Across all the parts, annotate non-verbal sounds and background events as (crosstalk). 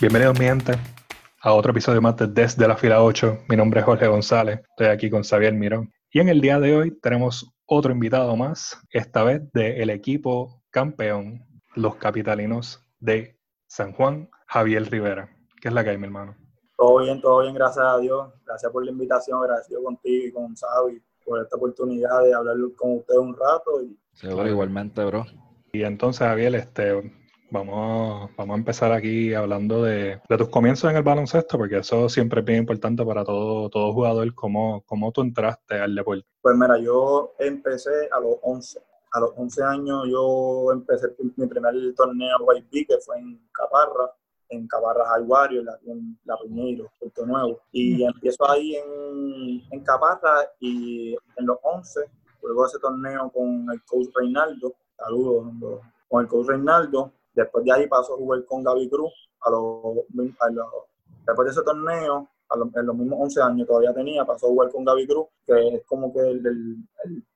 Bienvenidos mi gente a otro episodio más de Desde la Fila 8. Mi nombre es Jorge González, estoy aquí con Xavier Mirón. Y en el día de hoy tenemos otro invitado más, esta vez del equipo campeón, los capitalinos de San Juan, Javier Rivera. ¿Qué es la que hay, mi hermano? Todo bien, todo bien, gracias a Dios. Gracias por la invitación, agradecido contigo y con Xavi por esta oportunidad de hablar con ustedes un rato. Y... Seguro, igualmente, bro. Y entonces, Javier, este, Vamos, vamos a empezar aquí hablando de, tus comienzos en el baloncesto, porque eso siempre es bien importante para todo, todo jugador. ¿Cómo, ¿Cómo tú entraste al deporte? Pues mira, yo empecé a los 11. A los 11 años yo empecé mi primer torneo YB, que fue en Caparra, en Caparra High en La Piñeiro, Puerto Nuevo. Y empiezo ahí en, en Caparra y en los 11 juego ese torneo con el coach Reinaldo. Saludos con el coach Reinaldo Después de ahí pasó a jugar con Gaby Cruz. A los, después de ese torneo, en los mismos 11 años todavía tenía, pasó a jugar con Gaby Cruz, que es como que el,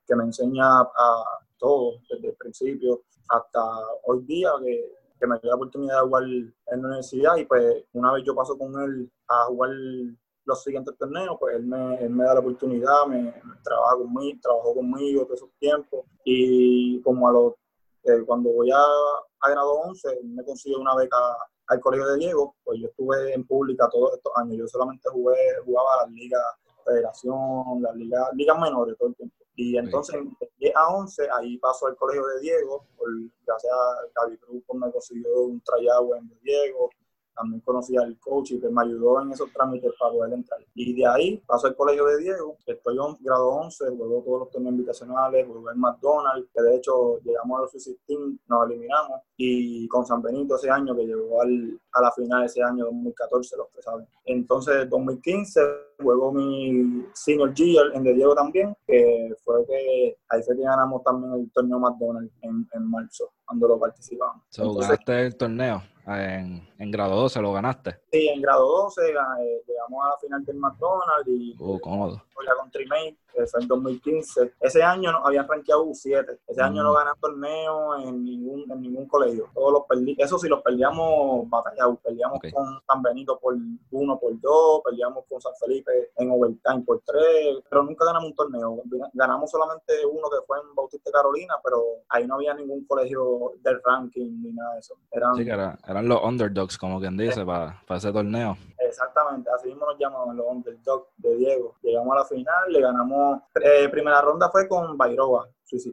que me enseña a todo, desde el principio hasta hoy día, que, que me dio la oportunidad de jugar en la universidad. Y pues una vez yo paso con él a jugar los siguientes torneos, pues él me, él me da la oportunidad, me, trabaja conmigo, trabajó conmigo todos esos tiempos. Y como a los eh, cuando voy a, a grado 11, me consiguió una beca al Colegio de Diego, pues yo estuve en pública todos estos años. Yo solamente jugué, jugaba las ligas federación, las ligas, ligas menores todo el tiempo. Y entonces, de 10 a 11, ahí paso al colegio de Diego, por, gracias a Gaby Cruz, pues, me consiguió un tryout en Diego, conocí al coach y que me ayudó en esos trámites para poder entrar. Y de ahí paso al colegio de Diego, estoy en grado 11, juego todos los torneos invitacionales, juego en McDonald's, que de hecho llegamos a los 16, nos eliminamos, y con San Benito ese año, que llegó al, a la final ese año 2014, los que saben. Entonces, 2015 juego mi senior year en De Diego también, que fue que ahí fue que ganamos también el torneo McDonald's en, en marzo, cuando lo participamos. ¿Ganaste el torneo? En, en, grado 12 lo ganaste. Sí, en grado 12 eh, llegamos a la final del McDonald's y uh, cómodo. con Trimate que fue en 2015. Ese año no habían rankeado U7. Ese año no mm. ganan torneo en ningún, en ningún colegio. Todos los perdí. Eso sí, los perdíamos batallados. Perdíamos con San Benito por 1 por 2, perdíamos con San Felipe en overtime por 3, pero nunca ganamos un torneo. Ganamos solamente uno que fue en Bautista Carolina, pero ahí no había ningún colegio del ranking ni nada de eso. Eran, sí, eran los underdogs, como quien dice, para, para ese torneo. Exactamente, así mismo nos llamaban los underdogs de Diego. Llegamos a la final, le ganamos, eh, primera ronda fue con Bairoa,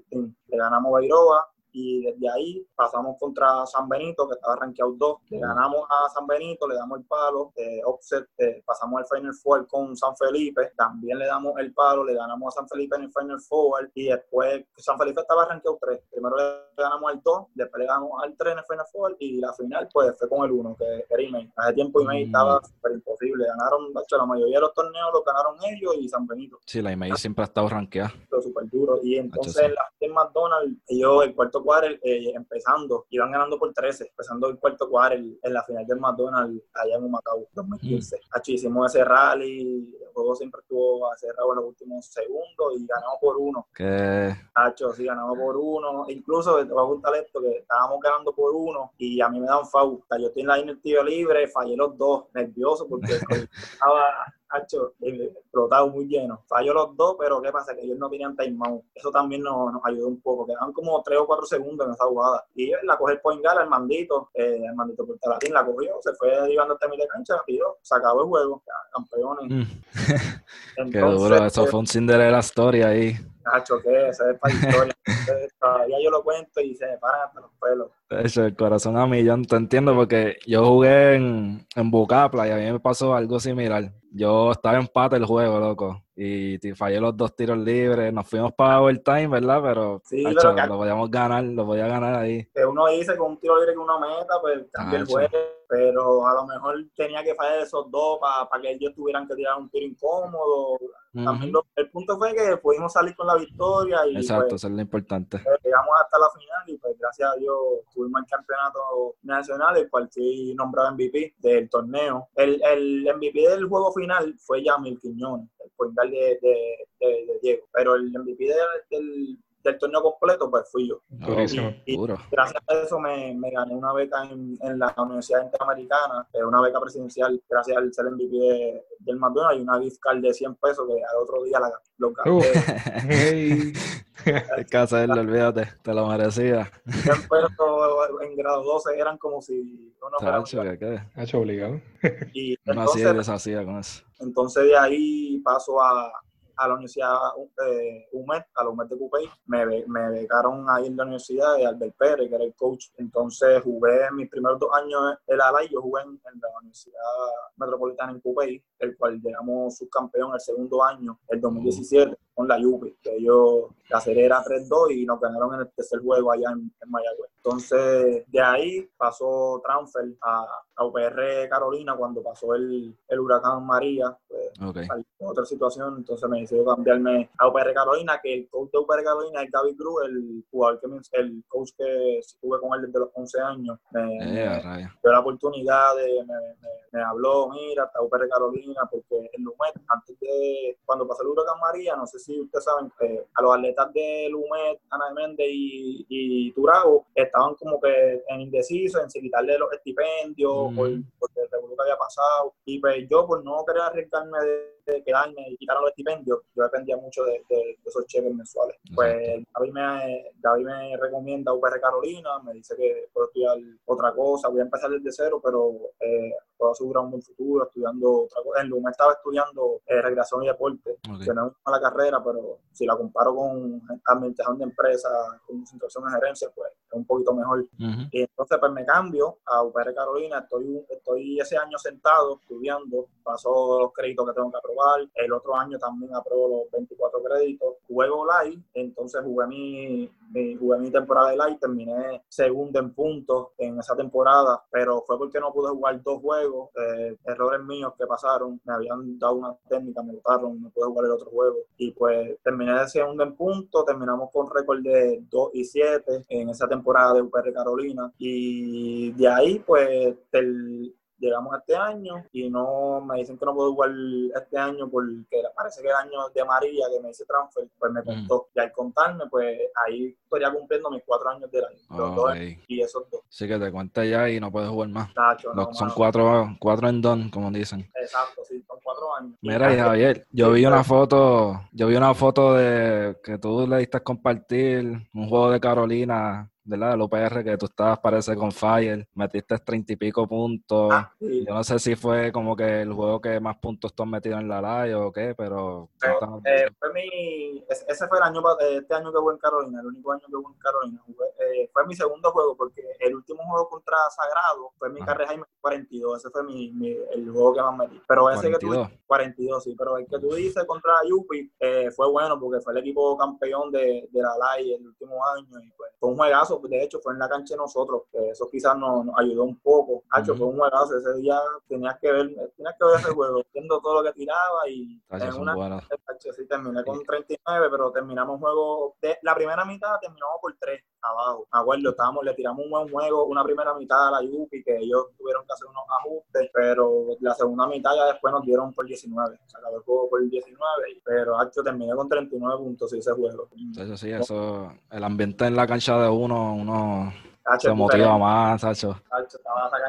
Le ganamos Bairoa, y desde ahí pasamos contra San Benito, que estaba rankeado 2, le ganamos a San Benito, le damos el palo, eh, offset, eh, pasamos al Final Four con San Felipe, también le damos el palo, le ganamos a San Felipe en el Final Four y después San Felipe estaba rankeado 3, primero le ganamos al 2, después le ganamos al 3 en el Final Four y la final pues fue con el 1, que era Email. Hace tiempo Email mm. estaba súper imposible, ganaron, la mayoría de los torneos los ganaron ellos y San Benito. Sí, la Email siempre ha estado rankeada. Súper duro y entonces en McDonald's, ellos el cuarto cuarto eh, empezando, iban ganando por 13, empezando el cuarto cuarto en la final del McDonald's allá en Humacao 2015. Mm. hicimos ese rally, el juego siempre estuvo cerrado en los últimos segundos y ganamos por uno. ¿Qué? Hacho, sí, ganamos por uno. Incluso, te voy a contar esto, que estábamos ganando por uno y a mí me dan foul. yo estoy en la línea tiro libre, fallé los dos, nervioso porque (laughs) estaba hecho explotado muy lleno. Falló los dos, pero ¿qué pasa? Que ellos no tenían timeout. Eso también nos, nos, ayudó un poco. Quedaban como tres o cuatro segundos en esa jugada. Y la cogió el point guard, el mandito, eh, el mandito Portalatín la cogió, se fue derivando hasta de cancha, pidió, se acabó el juego, campeones. Mm. (laughs) Qué duro, eso fue un Cinderella story ahí. Nacho, ¿qué? Esa es para historia. (laughs) Todavía yo lo cuento y se me paran hasta los pelos. Eso, el corazón a millón, te entiendo, porque yo jugué en, en Bucapla y a mí me pasó algo similar. Yo estaba en empate el juego, loco. Y fallé los dos tiros libres. Nos fuimos para overtime, ¿verdad? Pero, sí, lo podíamos ganar, lo podía ganar ahí. Que uno dice con un tiro libre que uno meta, pues cambia el juego. Pero a lo mejor tenía que fallar esos dos para que ellos tuvieran que tirar un tiro incómodo. También el punto fue que pudimos salir con la victoria. Y, Exacto, pues, eso es lo importante. Llegamos hasta la final y pues gracias a Dios tuvimos el campeonato nacional, el cual fui nombrado MVP del torneo. El, el MVP del juego final fue Yamil Quiñones, el point de, de, de, Diego. Pero el MVP del, del torneo completo, pues fui yo. Durísimo. Y, y Duro. gracias a eso me, me gané una beca en, en la Universidad Interamericana, una beca presidencial, gracias al ser MVP de- del McDonald's y una gift card de 100 pesos que al otro día la, lo gasté. (laughs) Uf. Hey. Que hacerlo, olvídate, te lo merecía. 100 pesos en grado 12 eran como si uno fuera Tacho, ¿qué qué? Ha hecho obligado. Y Uno hacía y entonces, deshacía con eso. entonces de ahí paso a, a la Universidad eh, UMED, a la UMED de Cupey. Me, me becaron ahí en la universidad de Albert Pérez, que era el coach. Entonces jugué mis primeros dos años en la ALA y yo jugué en, en la Universidad Metropolitana en Cupey, el cual llegamos subcampeón el segundo año, el 2017, con la Juve, que ellos, la serie era 3-2 y nos ganaron en el tercer juego allá en, en Mayagüez. Entonces, de ahí pasó transfer a, a UPR Carolina cuando pasó el, el huracán María. Pues, Ok. salió otra situación, entonces me cambiarme a UPR Carolina, que el coach de UPR Carolina es Gaby Cruz, el jugador que me- el coach que estuve con él desde los 11 años. Me, Eh, me- dio la oportunidad de, me, me- habló, mira, hasta UPR Carolina, porque el Lumet, antes de, cuando pasó el huracán María, no sé si ustedes saben, que a los atletas de Lumet, Ana Méndez y, y Turago, estaban como que en indeciso, en si quitarle los estipendios, Mm. por, porque el revuelo que había pasado, y pues yo por no querer arriesgarme de, de quedarme y quitar los estipendios, yo dependía mucho de, de- de esos cheques mensuales. Pues Gaby me, Gaby me recomienda UPR Carolina, me dice que puedo estudiar otra cosa, voy a empezar desde cero, pero eh, puedo asegurar un buen futuro estudiando otra cosa. En Luma estaba estudiando eh, recreación y deporte, Ok. que no es una mala carrera, pero si la comparo con administración de empresas, con concentración en gerencia, pues es un poquito mejor. Y entonces pues me cambio a UPR Carolina, estoy, estoy ese año sentado estudiando, paso los créditos que tengo que aprobar, el otro año también apruebo los 24 créditos, juego live, entonces jugué mi, jugué mi temporada de live, terminé segundo en puntos en esa temporada, pero fue porque no pude jugar dos juegos, eh, errores míos que pasaron, me habían dado una técnica, me botaron, no pude jugar el otro juego, y pues terminé de segundo en puntos, terminamos con récord de 2 y 7 en esa temporada de UPR Carolina, y de ahí pues tel- llegamos a este año y no me dicen que no puedo jugar este año porque parece que el año de María que me hice transfer, pues me contó. Y al contarme, pues ahí estaría cumpliendo mis cuatro años del año. Los dos y esos dos. Sí que te cuenta ya y no puedes jugar más. No, son mano. cuatro, cuatro en don, como dicen. Exacto, sí, son cuatro años. Mira, y Javier, yo vi una foto, yo vi una foto de que tú le diste a compartir un juego de Carolina, ¿verdad? Del UPR, que tú estabas, parece, con Fire, metiste treinta y pico puntos. Ah, sí. Yo no sé si fue como que el juego que más puntos tú has metido en la live o qué, pero... Eh, fue mi, ese fue el año, eh, este año que jugué en Carolina, el único año que jugué en Carolina. Jugué, eh, fue mi segundo juego porque el último juego contra Sagrado fue mi Ajá. carrera Jaime 42, ese fue mi, mi- el juego que más metí. Pero ese que tú 42. 42, sí, pero el que tú dices contra Yupi eh, fue bueno porque fue el equipo campeón de, de la LAI el último año y pues, fue un juegazo, de hecho fue en la cancha de nosotros, que eso quizás nos, nos ayudó un poco. Hacho, fue un juegazo, ese día tenías que ver, tenías que ver ese juego, viendo todo lo que tiraba y en una. Hacho, sí, terminé con 39, pero terminamos juego, de, la primera mitad terminamos por 3 abajo, me acuerdo, estábamos, le tiramos un buen juego, una primera mitad a la Yupi, que ellos tuvieron que hacer unos ajustes, pero la segunda mitad ya después nos dieron por 19, se acabó el juego por 19, y- pero Hacho terminé con 39 puntos ese juego. Tacho, sí, eso, el ambiente en la cancha de uno, uno Hacho, se motiva más, cancha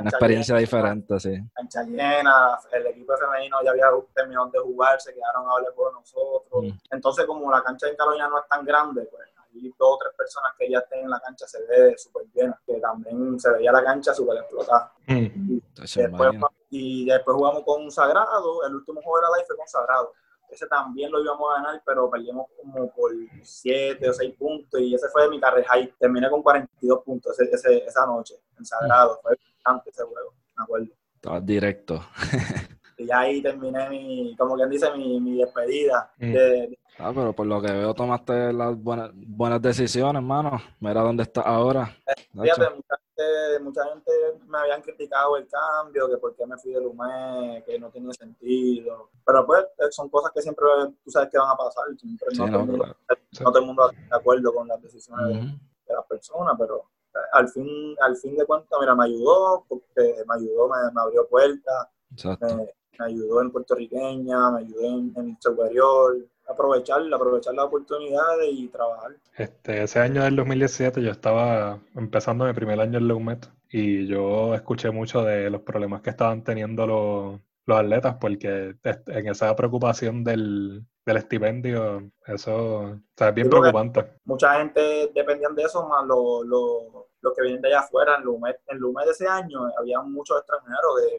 Una experiencia llena, diferente, sí. cancha llena, el equipo femenino ya había terminado de jugar, se quedaron a hablar por nosotros. Mm. Entonces, como la cancha en Carolina no es tan grande, pues dos o tres personas que ya estén en la cancha se ve súper llena, que también se veía la cancha súper explotada. Mm. Después, imagino. y después jugamos con Sagrado, el último juego de la live fue con Sagrado. Ese también lo íbamos a ganar, pero perdimos como por 7 o 6 puntos y ese fue mi carrera high. Terminé con 42 puntos ese- ese- esa noche en Sagrado. Fue bastante ese juego, me acuerdo. Estabas directo. Y ahí terminé mi, como quien dice, mi, mi despedida. Mm. De, Ah, pero por lo que veo tomaste las buenas, buenas decisiones, hermano. Mira dónde estás ahora. fíjate, mucha gente, mucha gente me habían criticado el cambio, que por qué me fui del UME, que no tenía sentido. Pero pues son cosas que siempre tú sabes que van a pasar. Siempre Sí, no, no, todo el mundo, claro. no todo el mundo está de acuerdo con las decisiones de- las personas, pero eh, al fin, al fin de cuentas, mira, me ayudó, porque me ayudó, me, me abrió puertas, me, me ayudó en puertorriqueña, me ayudó en, en superior, aprovechar, aprovechar las oportunidades y trabajar. Este, ese año del 2017 yo estaba empezando mi primer año en Leumet y yo escuché mucho de los problemas que estaban teniendo los, los atletas porque en esa preocupación del, del estipendio, eso es bien preocupante. Mucha gente dependían de eso, más los lo, que vienen de allá afuera. En Lumet, en Lumet de ese año había muchos extranjeros de,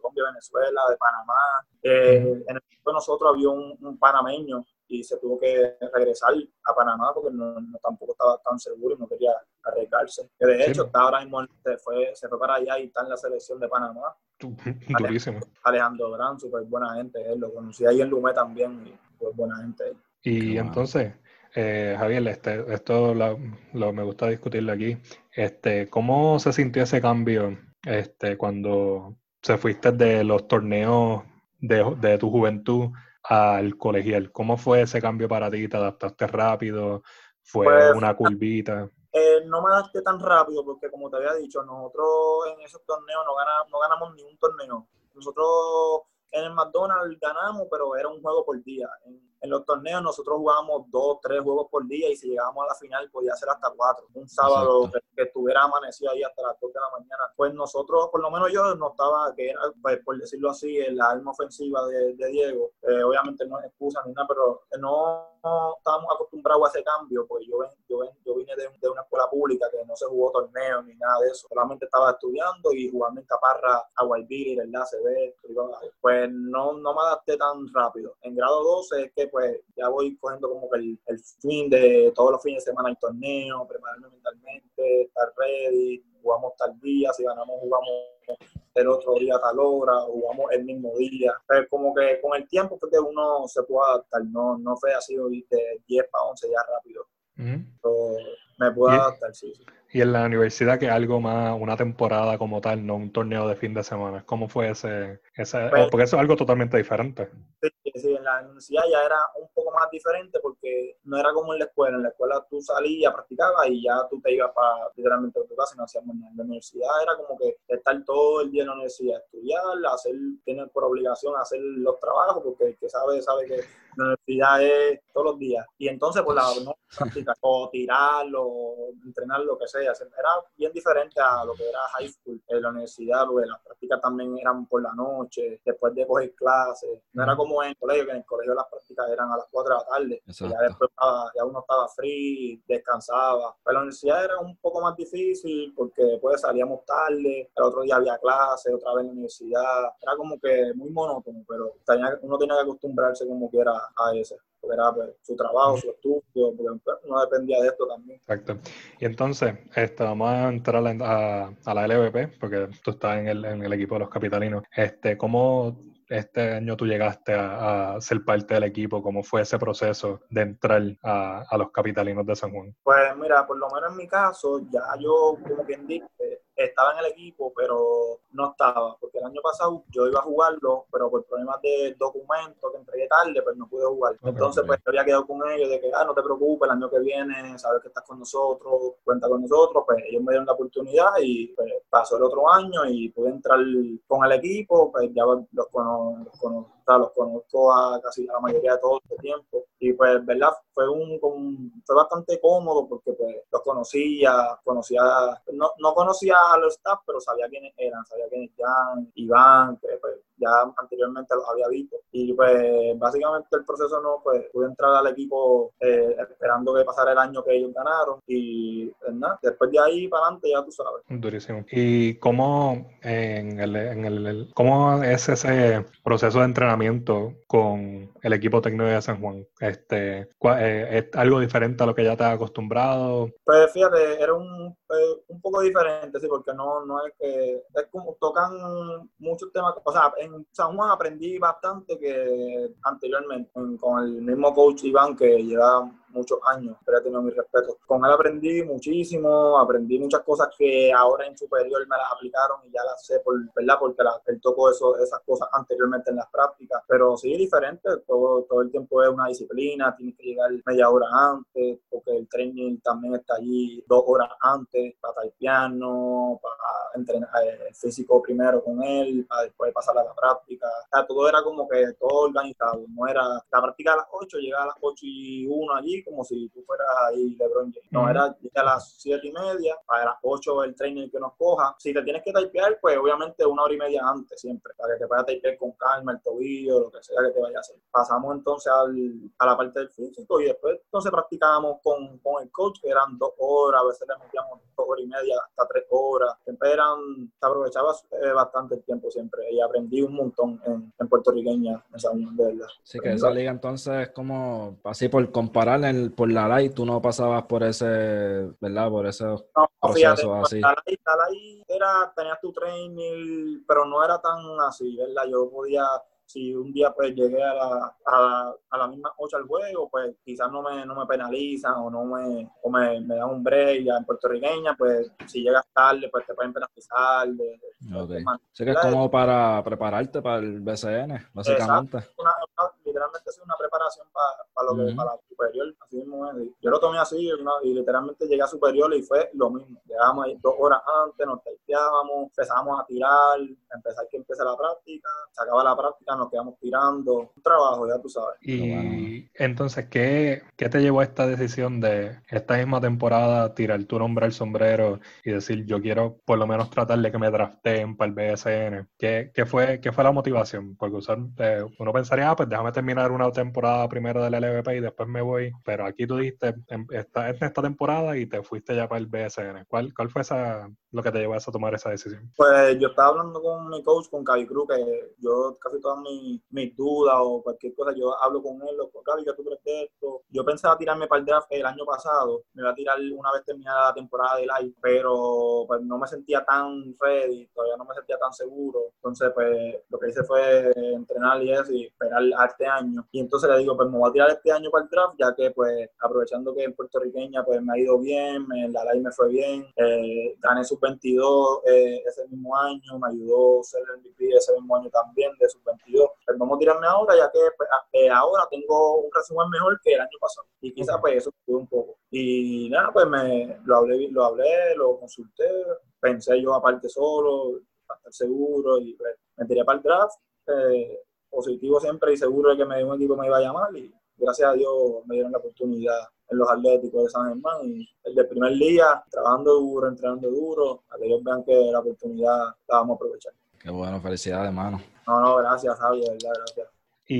Colombia, Venezuela, de Panamá. Eh, en el equipo de nosotros había un, panameño y se tuvo que regresar a Panamá porque no, tampoco estaba tan seguro y no quería arriesgarse. Que de hecho, está ahora mismo se fue, se fue para allá y está en la selección de Panamá. Durísimo. Alejandro Gran, súper buena gente, él lo conocí ahí en Lumet también fue buena gente. Y entonces, eh, Javier, este, esto lo, me gusta discutirlo aquí. Este, ¿Cómo se sintió ese cambio este, cuando se fuiste de los torneos de, de tu juventud al colegial? ¿Cómo fue ese cambio para ti? ¿Te adaptaste rápido? ¿Fue pues, una curvita? Eh, no me adapté tan rápido porque, como te había dicho, nosotros en esos torneos no ganamos, no ganamos ni un torneo. Nosotros en el McDonald's ganamos, pero era un juego por día. En, en los torneos nosotros jugábamos dos, tres juegos por día y si llegábamos a la final podía ser hasta cuatro. Un sábado que, estuviera amanecido ahí hasta las dos de la mañana. Pues nosotros, por lo menos yo, no estaba, que era, pues, por decirlo así, la alma ofensiva de, Diego. Eh, obviamente no es excusa ni nada, pero no, estábamos acostumbrados a ese cambio, porque yo, yo, yo vine de, de, una escuela pública que no se jugó torneo ni nada de eso. Solamente estaba estudiando y jugando en Caparra, a Guaybiri, el ACB. Pues no, no me adapté tan rápido. En grado 12 es que pues ya voy cogiendo como que el, el fin de todos los fines de semana hay torneo, prepararme mentalmente, estar ready, jugamos tal día, si ganamos jugamos el otro día tal hora, jugamos el mismo día. Pero como que con el tiempo que uno se puede adaptar, no, no fue así de 10 para 11 ya rápido. me puedo adaptar, sí, sí. Y en la universidad, que algo más, una temporada como tal, no un torneo de fin de semana. ¿Cómo fue ese? ese pues porque eso es algo totalmente diferente. Sí, sí, en la universidad ya era un poco más diferente porque no era como en la escuela. En la escuela tú salías, practicabas y ya tú te ibas para literalmente a tu casa y no hacíamos nada. En la universidad era como que estar todo el día en la universidad, estudiar, hacer, tener por obligación hacer los trabajos, porque el que sabe, sabe que la universidad es todos los días. Y entonces, pues la no practicar, o tirar, o entrenar, lo que sea era bien diferente a lo que era high school, en la universidad, porque las prácticas también eran por la noche, después de coger clases. No era como en el colegio, que en el colegio las prácticas eran a las 4 de la tarde. Ya después ya uno estaba free, descansaba. Pero la universidad era un poco más difícil porque después salíamos tarde, el otro día había clase, otra vez en la universidad. Era como que muy monótono, pero uno tenía que acostumbrarse como quiera a eso porque era pues, su trabajo, su estudio, porque pues, no dependía de esto también. Exacto. Y entonces, este, vamos a entrar a, a, la LVP, porque tú estás en el, en el equipo de los capitalinos. Este, ¿Cómo este año tú llegaste a, a, ser parte del equipo? ¿Cómo fue ese proceso de entrar a, a, los capitalinos de San Juan? Pues mira, por lo menos en mi caso, ya yo, como quien dice, estaba en el equipo, pero no estaba, porque el año pasado yo iba a jugarlo, pero por problemas de documentos que entregué tarde, pues no pude jugar. Entonces, pues yo había quedado con ellos de que, ah, no te preocupes, el año que viene, sabes que estás con nosotros, cuenta con nosotros, pues ellos me dieron la oportunidad y pues, pasó el otro año y pude entrar con el equipo, pues ya los conozco, los conozco a casi a la mayoría de todo este tiempo y pues, ¿verdad? Fue un, fue bastante cómodo porque pues los conocía, conocía, no, no conocía a los staff, pero sabía quiénes eran, sabía quiénes eran, Iván, pues ya anteriormente los había visto. Y pues básicamente el proceso no, pues pude entrar al equipo eh, esperando que pasara el año que ellos ganaron y pues, nada, después de ahí para adelante ya tú sabes. Durísimo. ¿Y cómo, en el, en el, cómo es ese proceso de entrenamiento con el equipo técnico de San Juan? Este, eh, ¿Es algo diferente a lo que ya te has acostumbrado? Pues fíjate, era un, eh, un poco diferente, sí, porque no, no es que, es como tocan muchos temas, o sea, en en San Juan aprendí bastante que anteriormente con el mismo coach Iván que lleva muchos años, pero he tenido mi respeto. Con él aprendí muchísimo, aprendí muchas cosas que ahora en superior me las aplicaron y ya las sé, por, ¿verdad? Porque la, él tocó esas cosas anteriormente en las prácticas, pero sí diferente, todo, todo el tiempo es una disciplina, tienes que llegar media hora antes, porque el training también está allí dos horas antes para el piano, para entrenar eh, el físico primero con él, para después pasar a la práctica. todo era como que todo organizado, no era la práctica a las 8, llegaba a las 8 y 1 allí, como si tú fueras ahí LeBron James. No, era a las 7 y media, para las 8 el training que nos coja. Si te tienes que typear, pues obviamente una hora y media antes siempre, para que te puedas typear con calma, el tobillo, lo que sea que te vaya a hacer. Pasamos entonces al, a la parte del físico y después entonces practicábamos con, con el coach, que eran dos horas, a veces le metíamos dos horas y media, hasta tres horas. Siempre eran, se aprovechaba eh, bastante el tiempo siempre y aprendí un montón en, en puertorriqueña esa unión de verdad. Sí, que esa liga entonces es como, así por comparar el, por la light, tú no pasabas por ese, ¿verdad? Por ese no, proceso así. La light era, tenías tu training, pero no era tan así, ¿verdad? Yo podía si un día pues llegué a la, a, a la misma 8 al juego, pues quizás no me, no me penalizan o no me, o me, me dan un break ya en puertorriqueña, pues si llegas tarde, pues te pueden penalizar. De, okay. Que es como para prepararte para el BCN, básicamente. Una, literalmente es una preparación para, para lo que, para superior, así mismo Yo lo tomé así y literalmente llegué a superior y fue lo mismo. Llegamos ahí dos horas antes, nos taiteábamos, empezamos a tirar, empezar que empiece la práctica, se acaba la práctica, nos quedamos tirando. Un trabajo, ya tú sabes. Y entonces, ¿qué, ¿qué te llevó a esta decisión de esta misma temporada tirar tu nombre al sombrero y decir, yo quiero por lo menos tratar de que me drafteen para el BSN? ¿Qué, qué fue, qué fue la motivación? Porque usar, eh, uno pensaría, ah, pues déjame terminar una temporada primero del LVP y después me voy. Pero aquí tú diste en esta, temporada y te fuiste ya para el BSN. ¿Cuál, cuál fue esa, lo que te llevó a tomar esa decisión? Pues yo estaba hablando con mi coach, con Cavi Cruz, que yo casi todas mis, mis dudas o cualquier cosa, yo hablo con él, con Cavi, tú crees de esto? Yo pensaba tirarme para el draft el año pasado, me iba a tirar una vez terminada la temporada de live, pero pues no me sentía tan ready, todavía no me sentía tan seguro. Entonces, pues lo que hice fue entrenar y eso y esperar a este año. Y entonces le digo, pues me voy a tirar este año para el draft, ya que pues aprovechando que en puertorriqueña pues me ha ido bien, en la live me fue bien, eh, gané su 22 eh, ese mismo año, me ayudó a ser el MVP ese mismo año también de sub 22. Pero vamos a tirarme ahora, ya que pues, eh, ahora tengo un resumen mejor que el año pasado. Y quizás pues eso me un poco. Y nada, pues me lo hablé, lo hablé, lo consulté, pensé yo aparte solo, para estar seguro, y pues, me tiré para el draft. Eh, positivo siempre y seguro de que me, un equipo me iba a llamar y gracias a Dios me dieron la oportunidad en los Atléticos de San Germán y el del primer día, trabajando duro, entrenando duro, a que ellos vean que la oportunidad la vamos a aprovechar. Qué bueno, felicidades, hermano. No, no, gracias, Javier, verdad, gracias.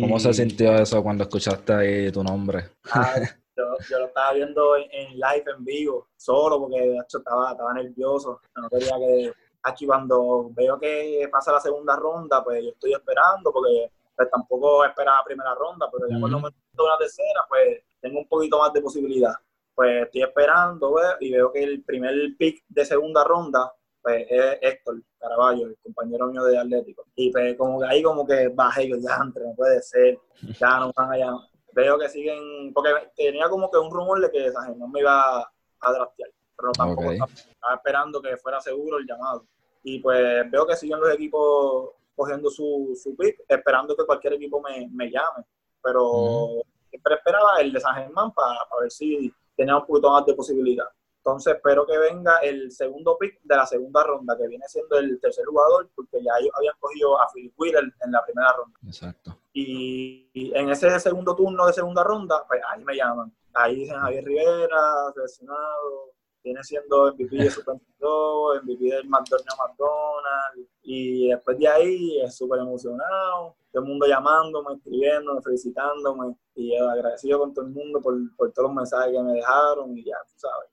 ¿Cómo se sintió eso cuando escuchaste ahí tu nombre? (laughs) yo, lo estaba viendo en, live, en vivo, solo porque de hecho estaba, estaba nervioso. No quería que. Aquí cuando veo que pasa la segunda ronda, pues yo estoy esperando porque pues, tampoco esperaba primera ronda, pero ya cuando me meto una tercera, pues tengo un poquito más de posibilidad. Pues estoy esperando y veo que el primer pick de segunda ronda pues, es Héctor Caraballo, el compañero mío de Atlético. Y pues como que ahí como que bajé yo, ya entre, no puede ser, ya no van allá. Veo que siguen, porque tenía como que un rumor de que no me iba a draftear, pero tampoco estaba, esperando que fuera seguro el llamado. Y pues veo que siguen los equipos cogiendo su, su pick, esperando que cualquier equipo me, me llame. Pero siempre esperaba el de San Germán para ver si tenía un poquito más de posibilidad. Entonces espero que venga el segundo pick de la segunda ronda, que viene siendo el tercer jugador, porque ya ellos habían cogido a Philip Wheeler en la primera ronda. Exacto. Y, en ese segundo turno de segunda ronda, pues ahí me llaman. Ahí dicen Javier Rivera, seleccionado, viene siendo MVP de Super 22, MVP del McDonald's McDonald's, y después de ahí es súper emocionado, todo el mundo llamándome, escribiéndome, felicitándome, y agradecido con todo el mundo por, por todos los mensajes que me dejaron, y ya, tú sabes.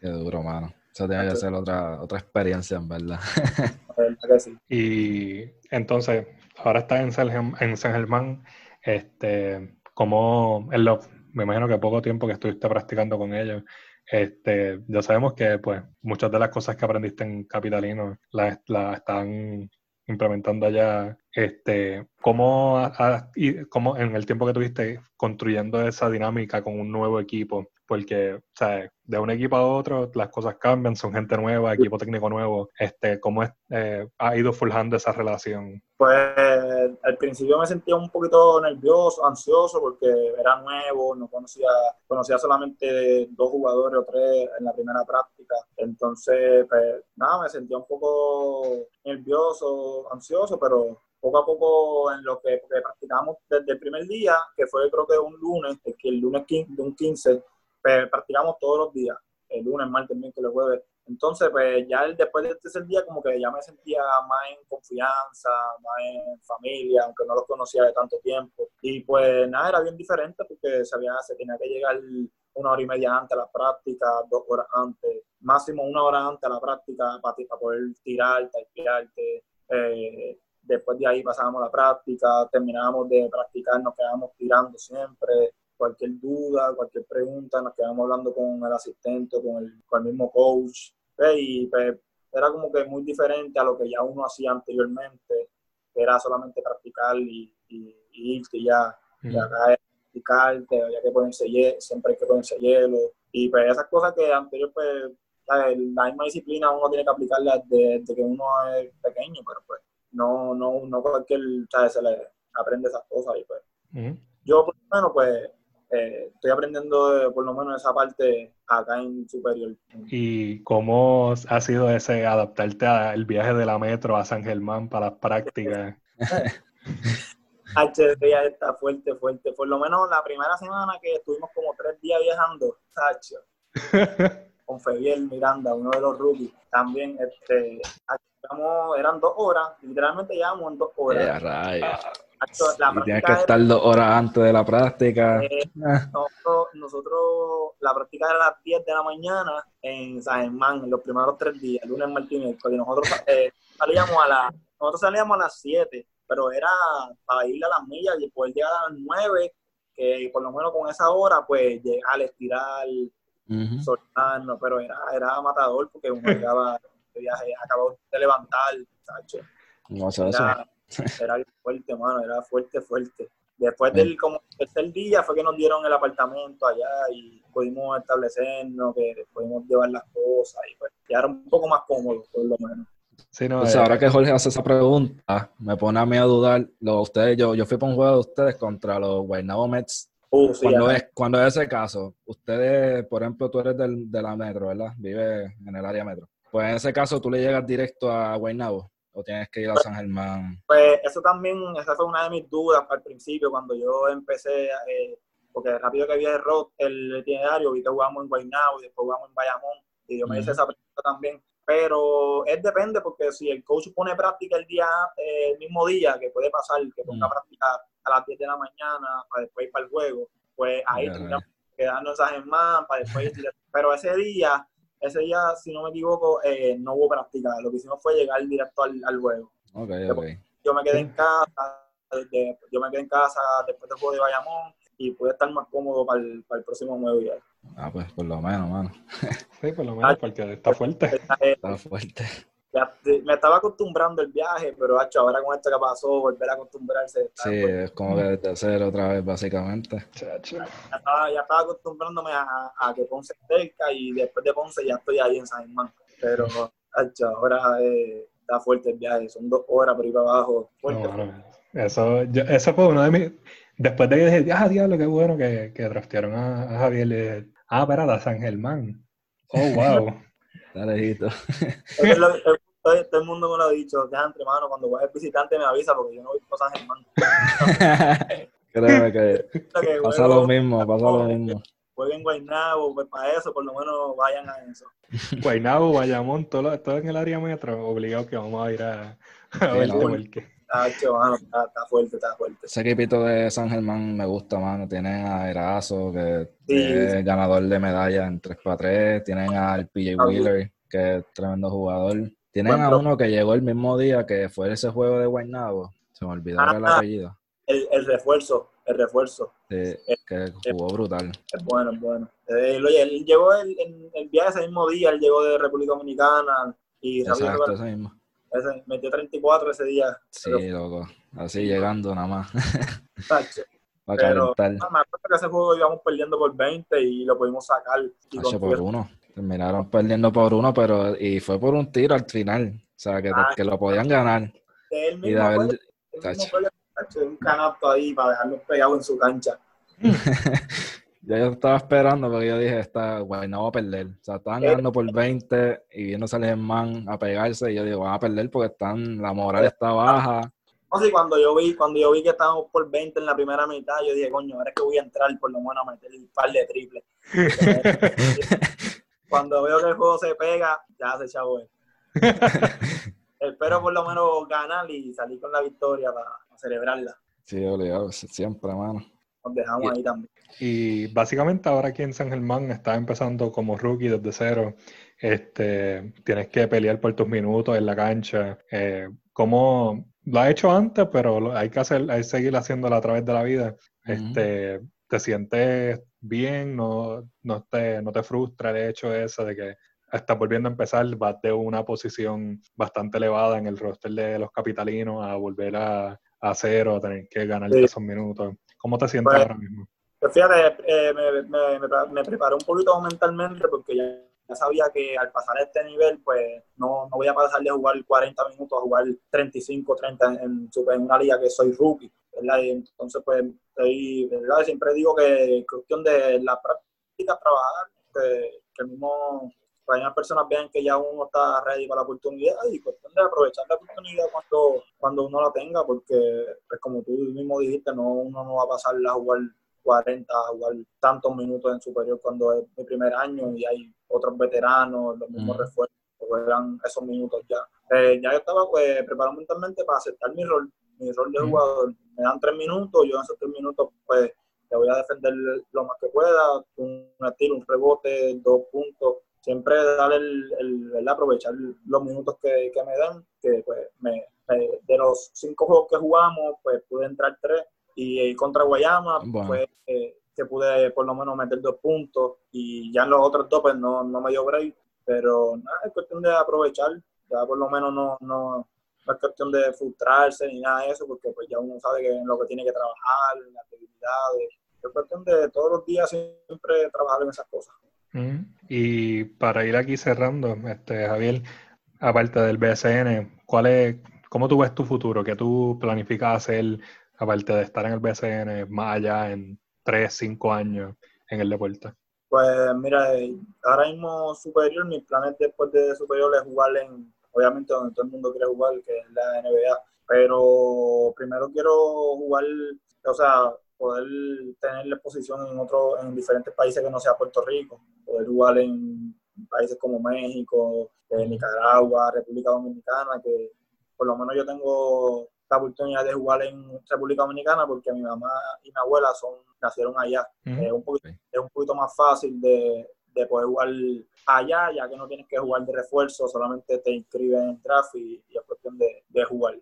Qué duro, mano. Eso tiene que ser otra, otra experiencia, en verdad. Y entonces, ahora estás en San, en San Germán, este, como en lo, me imagino que poco tiempo que estuviste practicando con ellos, este, ya sabemos que pues muchas de las cosas que aprendiste en Capitalino las, las están implementando allá Este, ¿cómo, ¿Cómo en el tiempo que tuviste construyendo esa dinámica con un nuevo equipo? Porque, o sea, de un equipo a otro las cosas cambian, son gente nueva, equipo técnico nuevo. Este, ¿Cómo es, eh, ha ido forjando esa relación? Pues al principio me sentía un poquito nervioso, ansioso, porque era nuevo, no conocía, conocía solamente dos jugadores o tres en la primera práctica. Entonces, pues nada, me sentía un poco nervioso, ansioso, pero poco a poco en lo que practicamos desde el primer día, que fue creo que un lunes, que el lunes 15, un 15 pues, practicamos todos los días, el lunes, martes, miércoles, jueves. Entonces, pues ya después de ese día como que ya me sentía más en confianza, más en familia, aunque no los conocía de tanto tiempo. Y pues nada, era bien diferente porque sabía, se tenía que llegar una hora y media antes a la práctica, dos horas antes, máximo una hora antes a la práctica para, poder tirar, tapearte. Eh, después de ahí pasábamos la práctica, terminábamos de practicar, nos quedábamos tirando siempre cualquier duda, cualquier pregunta, nos quedamos hablando con el asistente, con el, con el mismo coach. Y pues, era como que muy diferente a lo que ya uno hacía anteriormente, que era solamente practicar y, y, irte ya. Y acá es practicarte, había que ponerse hielo, siempre hay que ponerse hielo. Y pues esas cosas que anterior, pues, la, misma disciplina uno tiene que aplicarla desde, que uno es pequeño, pero pues no, no, no cualquier, ¿sabes? se le aprende esas cosas y pues. Yo, por lo menos, pues, eh, estoy aprendiendo por lo menos esa parte acá en superior. ¿Y cómo ha sido ese adaptarte al viaje de la metro a San Germán para las prácticas? (laughs) HDA está fuerte, fuerte. Por lo menos la primera semana que estuvimos como tres días viajando, Sacho, (laughs) con Febiel Miranda, uno de los rookies, también este, eran dos horas, literalmente llevamos en dos horas. Y tienes que estar dos horas antes de la práctica. Eh, nosotros, la práctica era a las 10 de la mañana en San Germán, en los primeros tres días, lunes, martes y miércoles. Nosotros eh, salíamos a la, nosotros salíamos a las 7, pero era para ir a las millas y poder llegar a las 9, que por lo menos con esa hora, pues llegar, estirar, uh soltarnos, pero era, era matador porque uno llegaba viaje, acabó de levantar, ¿sabes? No era, era fuerte, mano, era fuerte, fuerte. Después del como tercer día fue que nos dieron el apartamento allá y pudimos establecernos, que pudimos llevar las cosas y pues quedar un poco más cómodos, por lo menos. Sí, no, pues ahora eh, que Jorge hace esa pregunta, me pone a mí a dudar. Lo, ustedes, yo, yo fui para un juego de ustedes contra los Guaynabo Mets. Uh, cuando, es, cuando es ese caso, ustedes, por ejemplo, tú eres del, de la metro, ¿verdad? Vive en el área metro. Pues en ese caso, ¿tú le llegas directo a Guaynabo o tienes que ir a San Germán? Pues eso también, esa fue una de mis dudas al principio cuando yo empecé, eh, porque rápido que había el rock, el itinerario, vi que jugamos en Guaynabo y después jugamos en Bayamón y yo me hice esa pregunta también. Pero es depende porque si el coach pone práctica el día, eh, el mismo día, que puede pasar, que ponga mm. práctica a las 10 de la mañana para después ir para el juego, pues ahí tendríamos que quedarnos Germán para después ir. Pero ese día ese día, si no me equivoco, eh, no hubo práctica. Lo que hicimos fue llegar directo al, al juego. Okay, okay. Yo me quedé en casa, yo me quedé en casa después del juego de Bayamón y pude estar más cómodo para el, para el próximo nuevo día. Ah, pues por lo menos, mano. sí, por lo menos, porque está fuerte. Está fuerte me estaba acostumbrando el viaje, pero hecho, ahora con esto que pasó, volver a acostumbrarse. Sí, es como que desde cero otra vez, básicamente. Ya estaba, ya estaba acostumbrándome a, a, que Ponce cerca y después de Ponce ya estoy ahí en San Germán. Pero hecho, ahora eh, está fuerte el viaje, son dos horas por ir para abajo. eso, eso fue uno de mis. Después de que dije, ah, diablo, qué bueno que, que draftearon a, a Javier, le dije, ah, espera, San Germán. Oh, (laughs) wow. Está lejito. Todo, el mundo me lo ha dicho, ya entre manos, cuando vayas visitante me avisa porque yo no voy a San Germán. (laughs) Créeme que, (laughs) pasa lo mismo, pasa lo mismo. Jueguen Guaynabo, pues para eso por lo menos vayan a eso. (laughs) Guaynabo, Guayamón, todo, todo en el área metro, obligado que vamos a ir a, a ver está, está, fuerte, está fuerte. Ese equipito de San Germán me gusta, mano. Tienen a Erazo, que es ganador de medalla en 3x3. Tienen al PJ Wheeler, que es tremendo jugador. Tienen a uno que llegó el mismo día que fue ese juego de Guaynabo. Se me olvidó el ah, apellido. El, el, refuerzo, el refuerzo. Sí, que jugó brutal. Es bueno, es bueno. Eh, oye, él llegó el, el, viaje ese mismo día, él llegó de República Dominicana y Exacto, ese mismo. Ese, metió 34 ese día. Sí, loco. así llegando nada más. (laughs) Para Pero, calentar. No, me acuerdo que ese juego íbamos perdiendo por 20 y lo pudimos sacar. Y por uno. Terminaron perdiendo por uno, pero y fue por un tiro al final. O sea, que, ah, que lo podían ganar. Él mismo, y de haber, un canasto ahí para dejarlo pegado en su cancha. (laughs) yo, yo estaba esperando porque yo dije, esta guay, no va a perder. O sea, estaban ganando por 20 y viendo el man a pegarse y yo digo, van a perder porque están, la moral está baja. No, sí, cuando yo vi, cuando yo vi que estábamos por 20 en la primera mitad, yo dije, coño, ahora es que voy a entrar por lo menos a meter un par de triples. (laughs) cuando veo que el juego se pega, ya se echó (laughs) Espero por lo menos ganar y salir con la victoria para, celebrarla. Sí, obligado, siempre, hermano. Nos dejamos ahí también. Y básicamente ahora aquí en San Germán está empezando como rookie desde cero. Este, tienes que pelear por tus minutos en la cancha. Eh, ¿Cómo lo has hecho antes, pero hay que hacer, hay que seguir haciéndolo a través de la vida? Este, ¿Te sientes bien? ¿No, no, te, ¿No te frustra el hecho ese de que estás volviendo a empezar, vas de una posición bastante elevada en el roster de los capitalinos a volver a, a cero, a tener que ganar esos minutos. ¿Cómo te sientes pues, ahora mismo? Pues fíjate, eh, me, me, me, preparé un poquito mentalmente porque ya, sabía que al pasar este nivel, pues no, no, voy a pasar de jugar 40 minutos a jugar 35, 30 en, en una liga que soy rookie. ¿Verdad? Y entonces, pues, ¿verdad? siempre digo que es cuestión de la práctica, trabajar, que, que el mismo para que las personas vean que ya uno está ready para la oportunidad y cuestión de aprovechar la oportunidad cuando, cuando uno la tenga, porque pues como tú mismo dijiste, no uno no va a pasar a jugar 40, a jugar tantos minutos en superior cuando es mi primer año y hay otros veteranos, los mismos refuerzos que juegan esos minutos ya. Eh, ya yo estaba pues, preparado mentalmente para aceptar mi rol, mi rol de jugador. Me dan tres minutos, yo en esos tres minutos pues le voy a defender lo más que pueda, un tiro, un rebote, dos puntos, siempre dar el, el, aprovechar los minutos que, que, me dan, que pues me, de los cinco juegos que jugamos, pues pude entrar tres y, contra Guayama, pues que pude por lo menos meter dos puntos y ya en los otros dos pues no, no me dio break, pero nada, es cuestión de aprovechar, ya por lo menos no, no, no es cuestión de frustrarse ni nada de eso, porque pues ya uno sabe que en lo que tiene que trabajar, en las debilidades, es cuestión de todos los días siempre trabajar en esas cosas. Y para ir aquí cerrando, este, Javier, aparte del BSN, ¿cuál es, ¿cómo tú ves tu futuro? ¿Qué tú planificas hacer aparte de estar en el BSN más allá en 3, 5 años en el deporte? Pues mira, ahora mismo superior, mis planes después de superior es jugar en, obviamente donde todo el mundo quiere jugar, que es la NBA, pero primero quiero jugar, o sea, poder tener la exposición en otro, en diferentes países que no sea Puerto Rico, poder jugar en países como México, eh, Nicaragua, República Dominicana, que por lo menos yo tengo la oportunidad de jugar en República Dominicana porque mi mamá y mi abuela son nacieron allá. es, un poquito, es un poquito más fácil de, de, poder jugar allá, ya que no tienes que jugar de refuerzo, solamente te inscribes en el draft y, es cuestión de, de jugar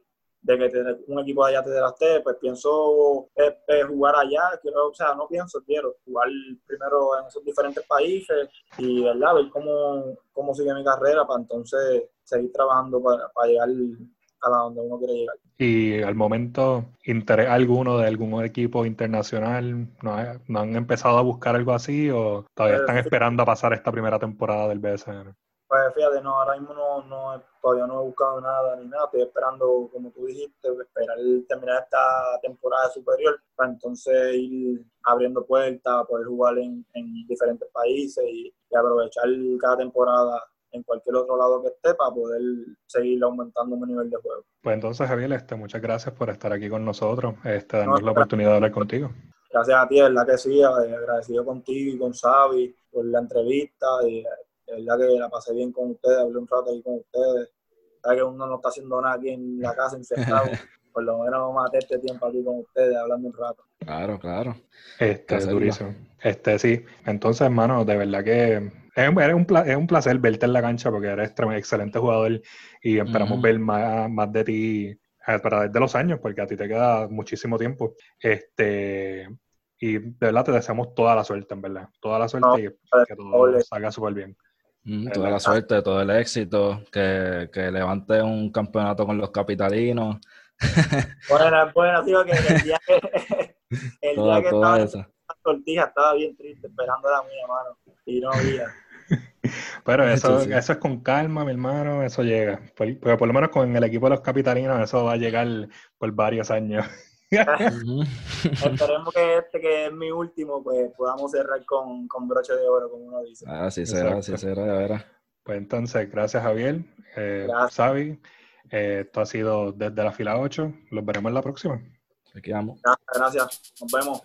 de que un equipo de allá te delaste, pues pienso eh, eh, jugar allá, quiero, o sea, no pienso, quiero jugar primero en esos diferentes países y ¿verdad? ver cómo, cómo sigue mi carrera para entonces seguir trabajando para, llegar a la donde uno quiere llegar. Y al momento, ¿interés alguno de algún equipo internacional? ¿No, ¿No, han empezado a buscar algo así o todavía están pues, esperando a pasar esta primera temporada del BSN? Pues fíjate, no, ahora mismo no, no, todavía no he buscado nada ni nada. Estoy esperando, como tú dijiste, esperar terminar esta temporada superior para entonces ir abriendo puertas, poder jugar en, en diferentes países y, aprovechar cada temporada en cualquier otro lado que esté para poder seguir aumentando mi nivel de juego. Pues entonces, Javier, este, muchas gracias por estar aquí con nosotros, este, darnos la oportunidad de hablar contigo. Gracias a ti, es verdad que sí, agradecido contigo y con Xavi por la entrevista. Y, es verdad que la pasé bien con ustedes, hablé un rato ahí con ustedes. Sabes que uno no está haciendo nada aquí en la casa encerrado. (laughs) Por lo menos vamos a matar este tiempo aquí con ustedes, hablando un rato. Claro, claro. Este, es durísimo. Este, sí. Entonces, hermano, de verdad que es, un, es un placer verte en la cancha porque eres un excelente jugador y esperamos ver más, más de ti a través de los años, porque a ti te queda muchísimo tiempo. Este, y de verdad te deseamos toda la suerte, en verdad. Toda la suerte y que todo salga súper bien. Mm, toda la suerte, todo el éxito, que, que levante un campeonato con los capitalinos, (laughs) Buena, buena, tío, que el día que, (laughs) el Toda, día que toda estaba esa. en la tortilla estaba bien triste esperando la mía, mano. Y no había. (laughs) Pero (laughs) eso, Sí, sí. eso es con calma, mi hermano, eso llega. Por- Porque por lo menos con el equipo de los capitalinos eso va a llegar por varios años. Ujú. (laughs) Esperemos que este, que es mi último, pues podamos cerrar con, con broche de oro, como uno dice. Así será, así Exacto. será, de veras. Pues entonces, gracias Javier, eh, Gracias. Xavi. Eh, esto ha sido desde la fila 8. Los veremos en la próxima. Aquí vamos. Gracias, gracias. Nos vemos.